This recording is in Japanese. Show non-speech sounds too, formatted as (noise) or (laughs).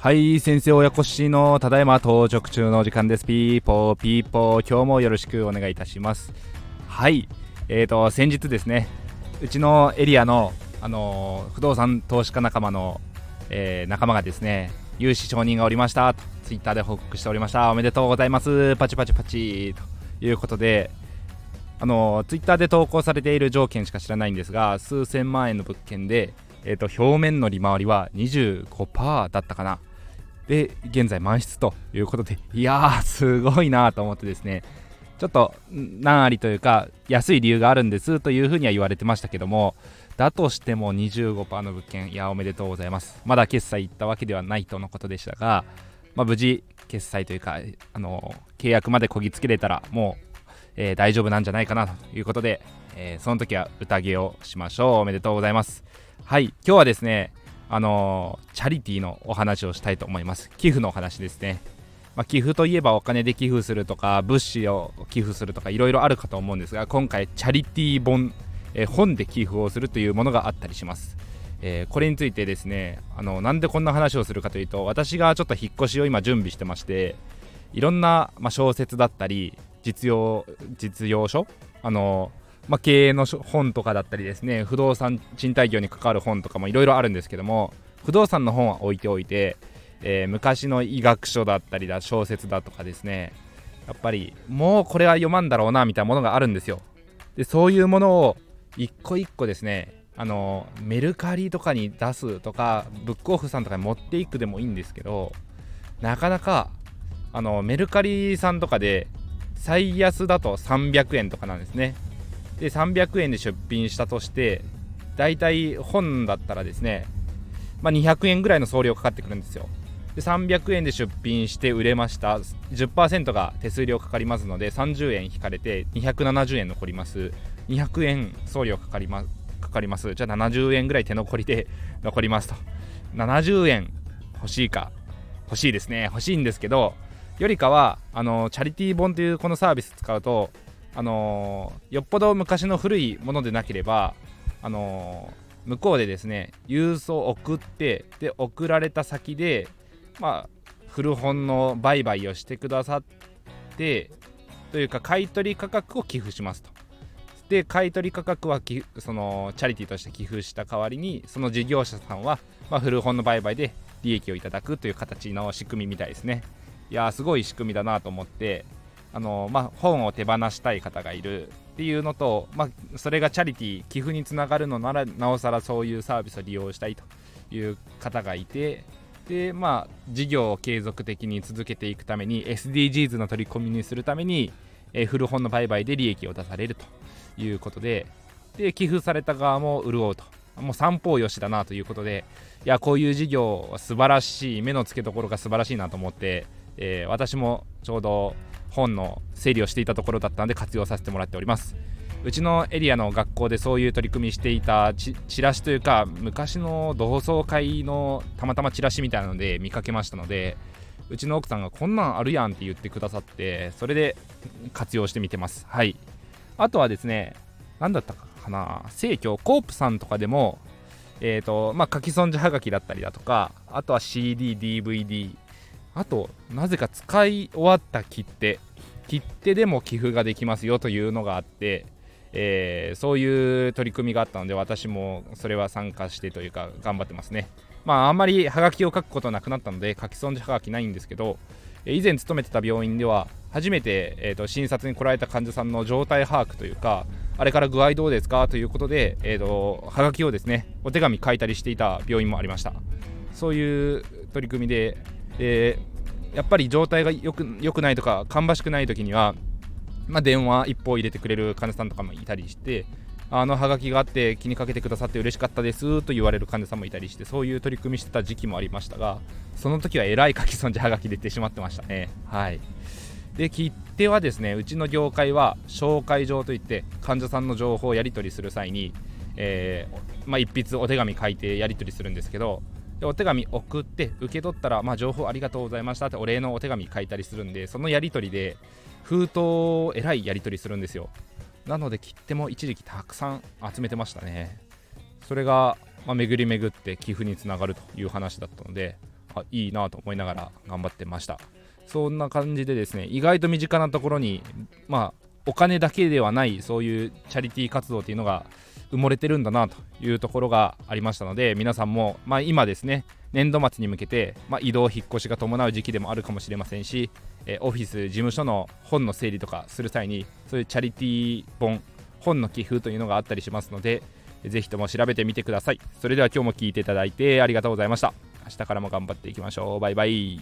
はい先生親子しのただいま到着中の時間です。ピーポーピーポー今日もよろしくお願いいたします。はいえーと先日ですねうちのエリアのあのー不動産投資家仲間の、えー仲間がですね融資承認がおりました。とツイッターで報告しておりました。おめでとうございます。パチパチパチ。ということであのツイッターで投稿されている条件しか知らないんですが数千万円の物件で、えー、と表面の利回りは25%だったかな。で現在満室ということでいやーすごいなと思ってですね。ちょっと何ありというか安い理由があるんですというふうには言われてましたけどもだとしても25%の物件いやおめでとうございます。まだ決済行ったわけではないとのことでしたが、まあ、無事決済というかあの契約までこぎつけれたらもうえー大丈夫なんじゃないかなということで、えーその時は宴をしましょう。おめでとうございます。はい今日はですねあのーチャリティーのお話をしたいと思います。寄付のお話ですね、まあ、寄付といえばお金で寄付するとか物資を寄付するとかいろいろあるかと思うんですが今回チャリティー本、えー本で寄付をするというものがあったりします。えーこれについてですねあのなんでこんな話をするかというと私がちょっと引っ越しを今準備してましていろんな、まあ、小説だったり実用実用書？あの、まあ、経営の本とかだったりですね不動産賃貸業に関わる本とかもいろいろあるんですけども不動産の本は置いておいて、えー昔の医学書だったりだ小説だとかですねやっぱりもうこれは読まんだろうなみたいなものがあるんですよ。でそういうものを一個一個ですねあのメルカリとかに出すとかブックオフさんとかに持っていくでもいいんですけどなかなかあのメルカリさんとかで最安だと300円とかなんですね。で300円で出品したとしてだいたい本だったらですね、まあ、200円ぐらいの送料かかってくるんですよ。で300円で出品して売れました。10%が手数料かかりますので30円引かれて270円残ります。200円送料かかりますかかります。じゃあ70円ぐらい手残りで (laughs) 残りますと。70円欲しいか？欲しいですね。欲しいんですけどよりかはあのチャリティー本というこのサービス使うとあのよっぽど昔の古いものでなければあの向こうでですね郵送を送ってで送られた先でまあ古本の売買をしてくださってというか買い取り価格を寄付しますと。で買い取り価格はそのチャリティーとして寄付した代わりにその事業者さんは、まあ、古本の売買で利益をいただくという形の仕組みみたいですね。いやすごい仕組みだなと思ってあの、まあ、本を手放したい方がいるっていうのと、まあ、それがチャリティー寄付につながるのならなおさらそういうサービスを利用したいという方がいてでまあ事業を継続的に続けていくために SDGs の取り込みにするために、えー古本の売買で利益を出されるということでで寄付された側も潤うと。もう三方よしだなということでいやこういう事業は素晴らしい目の付けどころが素晴らしいなと思って、えー私もちょうど本の整理をしていたところだったので活用させてもらっております。うちのエリアの学校でそういう取り組みしていたチラシというか昔の同窓会のたまたまチラシみたいなので見かけましたのでうちの奥さんがこんなんあるやんって言ってくださってそれで活用してみてます。はい。あとはですね何だったかな。生協コープさんとかでもえーとまあ、書き損じはがきだったりだとかあとは CD、DVD あとなぜか使い終わった切手。切手でも寄付ができますよというのがあって、えーそういう取り組みがあったので私もそれは参加してというか頑張ってますね。まああんまりはがきを書くことなくなったので書き損じはがきないんですけど以前勤めてた病院では初めて、えーと診察に来られた患者さんの状態把握というかあれから具合どうですかということで、えー、とはがきをですねお手紙書いたりしていた病院もありました。そういう取り組みででやっぱり状態がよくよくないとか芳しくない時には、まあ、電話一報入れてくれる患者さんとかもいたりしてあのハガキがあって気にかけてくださって嬉しかったですと言われる患者さんもいたりしてそういう取り組みしてた時期もありましたがその時はえらい書き損じハガキ出てしまってましたね。はい。で切手はですねうちの業界は紹介状といって患者さんの情報をやり取りする際に、えーまあ、一筆お手紙書いてやり取りするんですけどでお手紙送って受け取ったら、まあ、情報ありがとうございましたってお礼のお手紙書いたりするんでそのやり取りで封筒をえらいやり取りするんですよ。なので切手も一時期たくさん集めてましたね。それが、まあ、巡り巡って寄付につながるという話だったのであいいなと思いながら頑張ってました。そんな感じでですね意外と身近なところにまあお金だけではないそういうチャリティー活動っていうのが埋もれてるんだなというところがありましたので皆さんも、まあ、今ですね年度末に向けて、まあ、移動引っ越しが伴う時期でもあるかもしれませんし、えオフィス事務所の本の整理とかする際にそういうチャリティー本本の寄付というのがあったりしますのでぜひとも調べてみてください。それでは今日も聞いていただいてありがとうございました。明日からも頑張っていきましょう。バイバイ。